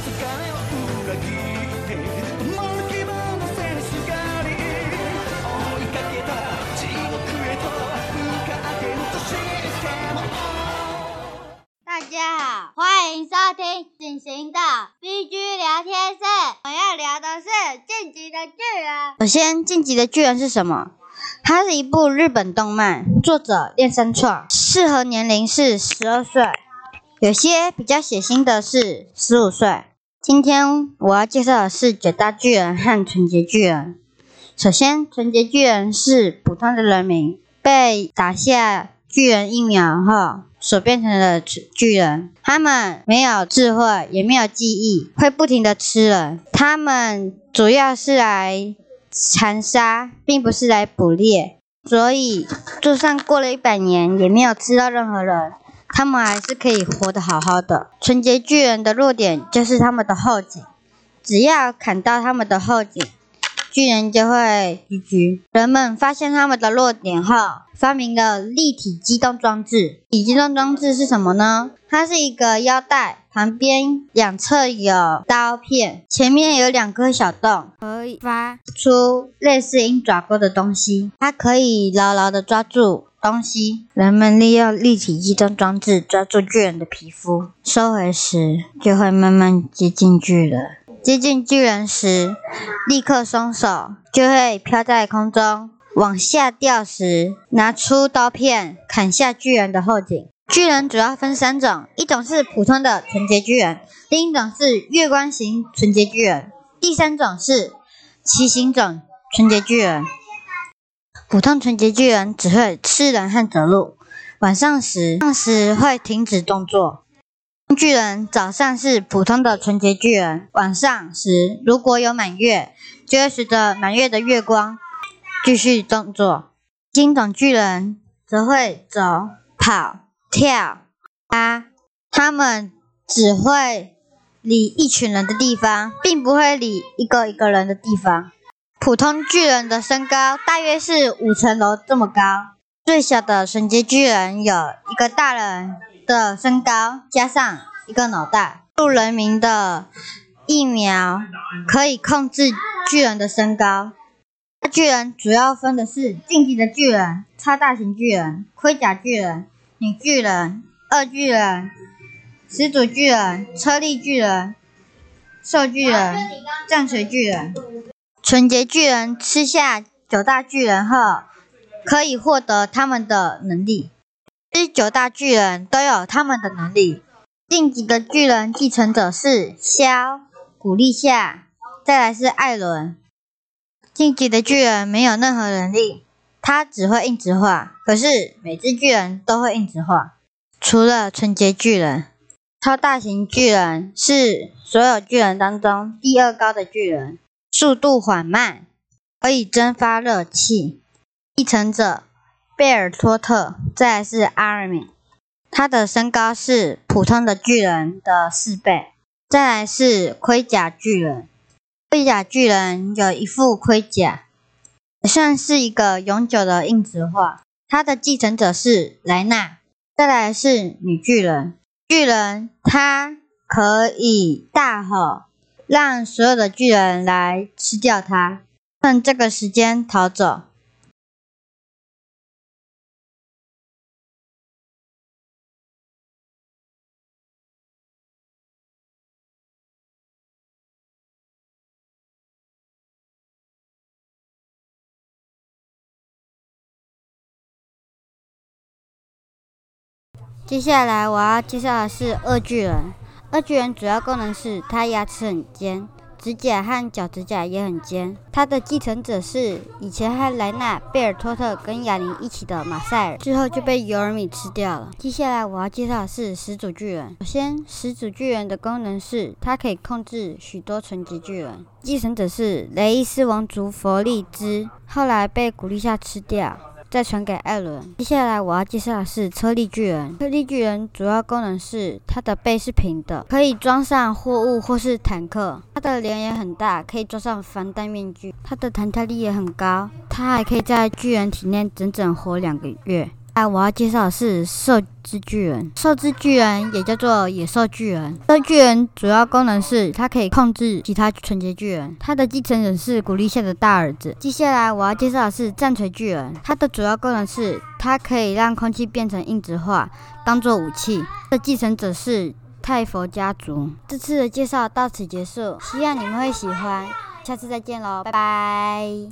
大家好，欢迎收听隐形的 BG 聊天室。我要聊的是《晋级的巨人》。首先，《晋级的巨人》是什么？它是一部日本动漫，作者练三创，适合年龄是十二岁，有些比较血腥的是十五岁。今天我要介绍的是九大巨人和纯洁巨人。首先，纯洁巨人是普通的人民，被打下巨人疫苗后所变成的巨人。他们没有智慧，也没有记忆，会不停的吃人。他们主要是来残杀，并不是来捕猎。所以，就算过了一百年，也没有吃到任何人，他们还是可以活得好好的。纯洁巨人的弱点就是他们的后颈，只要砍到他们的后颈。巨人就会 GG。人们发现他们的弱点后，发明了立体机动装置。立体机动装置是什么呢？它是一个腰带，旁边两侧有刀片，前面有两颗小洞，可以发出类似鹰爪钩的东西。它可以牢牢的抓住东西。人们利用立体机动装置抓住巨人的皮肤，收回时就会慢慢接近巨人。接近巨人时，立刻松手，就会飘在空中。往下掉时，拿出刀片砍下巨人的后颈。巨人主要分三种，一种是普通的纯洁巨人，另一种是月光型纯洁巨人，第三种是奇形种纯洁巨人。普通纯洁巨人只会吃人和走路，晚上时上时会停止动作。巨人早上是普通的纯洁巨人，晚上时如果有满月，就会随着满月的月光继续动作。金种巨人则会走、跑、跳、啊，他们只会理一群人的地方，并不会理一个一个人的地方。普通巨人的身高大约是五层楼这么高，最小的神级巨人有一个大人。的身高加上一个脑袋，入人民的疫苗可以控制巨人的身高。巨人主要分的是晋级的巨人、超大型巨人、盔甲巨人、女巨人、二巨人、始祖巨人、车力巨人、兽巨人、战锤巨人。纯洁巨人吃下九大巨人后，可以获得他们的能力。这九大巨人都有他们的能力。晋级的巨人继承者是肖、古力夏，再来是艾伦。晋级的巨人没有任何能力，他只会硬直化。可是每只巨人都会硬直化，除了纯洁巨人。超大型巨人是所有巨人当中第二高的巨人，速度缓慢，可以蒸发热气。继承者。贝尔托特，再来是阿尔敏，他的身高是普通的巨人的四倍。再来是盔甲巨人，盔甲巨人有一副盔甲，算是一个永久的硬质化。他的继承者是莱纳。再来是女巨人，巨人他可以大吼，让所有的巨人来吃掉他，趁这个时间逃走。接下来我要介绍的是二巨人。二巨人主要功能是它牙齿很尖，指甲和脚趾甲也很尖。它的继承者是以前和莱纳、贝尔托特跟亚尼一起的马赛尔，之后就被尤尔米吃掉了。接下来我要介绍的是始祖巨人。首先，始祖巨人的功能是它可以控制许多纯洁巨人。继承者是雷伊斯王族佛利兹，后来被古力夏吃掉。再传给艾伦。接下来我要介绍的是车力巨人。车力巨人主要功能是它的背是平的，可以装上货物或是坦克。它的脸也很大，可以装上防弹面具。它的弹跳力也很高，它还可以在巨人体内整整活两个月。我要介绍的是兽之巨人。兽之巨人也叫做野兽巨人。兽巨人主要功能是它可以控制其他纯洁巨人。它的继承人是古力夏的大儿子。接下来我要介绍的是战锤巨人。它的主要功能是它可以让空气变成硬质化，当做武器。的继承者是泰佛家族。这次的介绍到此结束，希望你们会喜欢。下次再见喽，拜拜。